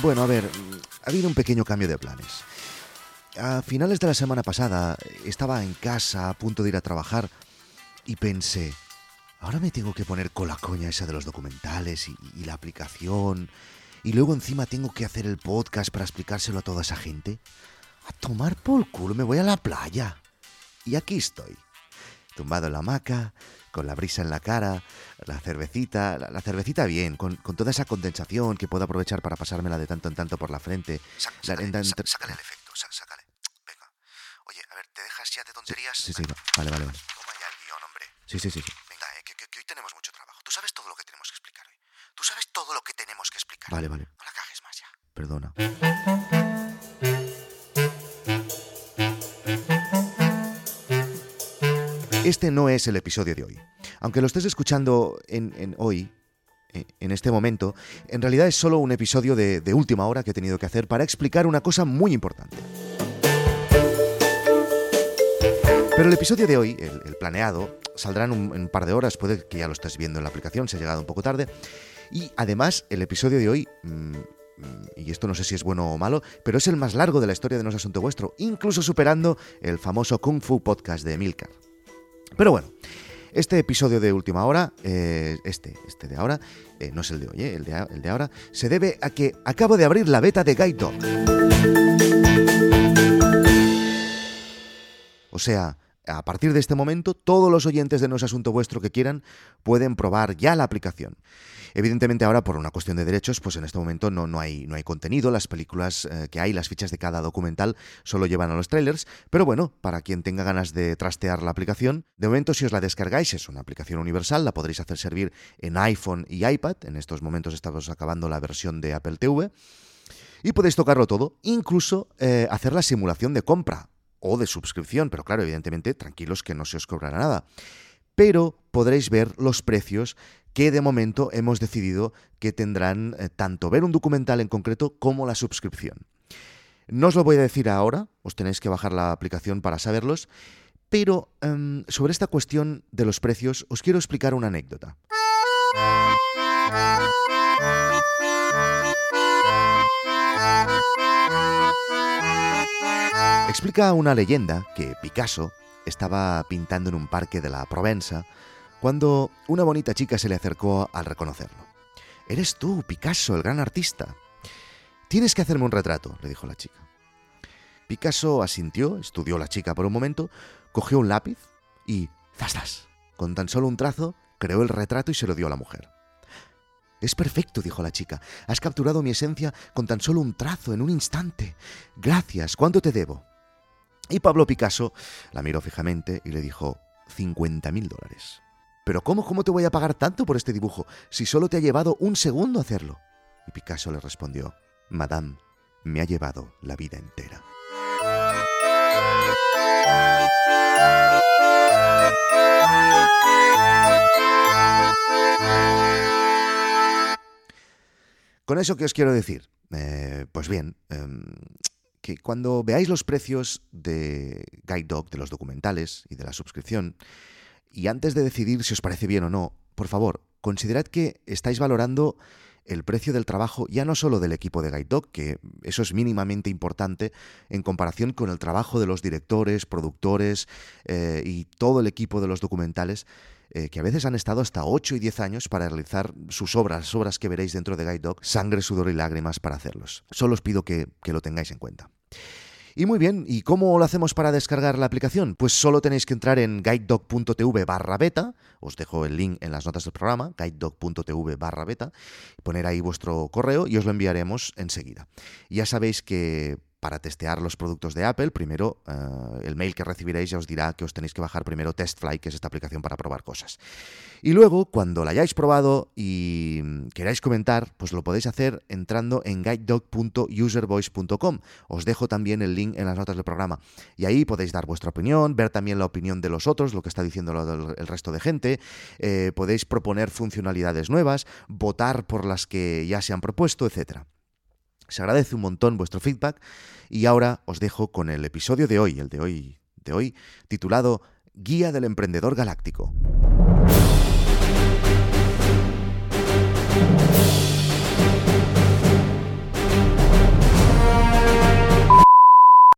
Bueno, a ver, ha habido un pequeño cambio de planes. A finales de la semana pasada estaba en casa a punto de ir a trabajar y pensé, ahora me tengo que poner con la coña esa de los documentales y, la aplicación y luego encima tengo que hacer el podcast para explicárselo a toda esa gente. A tomar por culo, me voy a la playa. Y aquí estoy, tumbado en la hamaca, con la brisa en la cara, la cervecita, la, la cervecita bien, con, con toda esa condensación que puedo aprovechar para pasármela de tanto en tanto por la frente. Sa- La- sácale, en- sa- sácale el efecto, sa- sácale. Venga. Oye, a ver, ¿te dejas ya de tonterías? Sí, sí, vale, vale, vale. Toma ya el guion, hombre. Sí, sí, sí, sí. Venga, eh, que, que- que hoy tenemos mucho trabajo. Tú sabes todo lo que tenemos que explicar hoy. Tú sabes todo lo que tenemos que explicar. Vale, vale, No la cajes más ya. perdona. Este no es el episodio de hoy. Aunque lo estés escuchando en, en hoy, eh, en este momento, en realidad es solo un episodio de, última hora que he tenido que hacer para explicar una cosa muy importante. Pero el episodio de hoy, el, el planeado, saldrá en un, en un par de horas, puede que ya lo estés viendo en la aplicación, se ha llegado un poco tarde. Y además, el episodio de hoy, mm, mm, y esto no sé si es bueno o malo, pero es el más largo de la historia de No es Asunto Vuestro, incluso superando el famoso Kung Fu Podcast de Emilcar. Pero bueno, este episodio de última hora, eh, este, este de ahora, eh, no es el de hoy, eh, el, de, el de ahora, se debe a que acabo de abrir la beta de Guide Dog. O sea, a partir de este momento, todos los oyentes de No es Asunto Vuestro que quieran pueden probar ya la aplicación. Evidentemente ahora, por una cuestión de derechos, pues en este momento no, no, hay, no hay contenido, las películas eh, que hay, las fichas de cada documental solo llevan a los trailers, pero bueno, para quien tenga ganas de trastear la aplicación, de momento si os la descargáis, es una aplicación universal, la podréis hacer servir en iPhone y iPad, en estos momentos estamos acabando la versión de Apple TV, y podéis tocarlo todo, incluso eh, hacer la simulación de compra o de suscripción, pero claro, evidentemente, tranquilos que no se os cobrará nada. Pero podréis ver los precios que de momento hemos decidido que tendrán eh, tanto ver un documental en concreto como la suscripción. No os lo voy a decir ahora, os tenéis que bajar la aplicación para saberlos, pero em, sobre esta cuestión de los precios os quiero explicar una anécdota. Explica una leyenda que Picasso estaba pintando en un parque de la Provenza cuando una bonita chica se le acercó al reconocerlo. Eres tú, Picasso, el gran artista. Tienes que hacerme un retrato, le dijo la chica. Picasso asintió, estudió la chica por un momento, cogió un lápiz y ¡zas, zas! Con tan solo un trazo, creó el retrato y se lo dio a la mujer. Es perfecto, dijo la chica. Has capturado mi esencia con tan solo un trazo, en un instante. Gracias, ¿cuánto te debo? Y Pablo Picasso la miró fijamente y le dijo 50 mil dólares. Pero ¿cómo, ¿cómo te voy a pagar tanto por este dibujo si solo te ha llevado un segundo hacerlo? Y Picasso le respondió, Madame, me ha llevado la vida entera. Con eso, ¿qué os quiero decir? Eh, pues bien, em, que cuando veáis los precios de Guide Dog, de los documentales y de la suscripción, y antes de decidir si os parece bien o no, por favor, considerad que estáis valorando el precio del trabajo ya no solo del equipo de Guide Dog, que eso es mínimamente importante en comparación con el trabajo de los directores, productores eh, y todo el equipo de los documentales, eh, que a veces han estado hasta 8 y 10 años para realizar sus obras, obras que veréis dentro de Guide Dog, sangre, sudor y lágrimas para hacerlos. Solo os pido que, que lo tengáis en cuenta. Y muy bien, ¿y cómo lo hacemos para descargar la aplicación? Pues solo tenéis que entrar en guidedog.tv barra beta, os dejo el link en las notas del programa, guidedog.tv barra beta, poner ahí vuestro correo y os lo enviaremos enseguida. Ya sabéis que para testear los productos de Apple, primero eh, el mail que recibiréis ya os dirá que os tenéis que bajar primero TestFly, que es esta aplicación para probar cosas. Y luego, cuando la hayáis probado y queráis comentar, pues lo podéis hacer entrando en guidedog.uservoice.com. Os dejo también el link en las notas del programa. Y ahí podéis dar vuestra opinión, ver también la opinión de los otros, lo que está diciendo el resto de gente. eh, podéis proponer funcionalidades nuevas, votar por las que ya se han propuesto, etcétera. Se agradece un montón vuestro feedback y ahora os dejo con el episodio de hoy, el de hoy, de hoy, titulado Guía del Emprendedor Galáctico.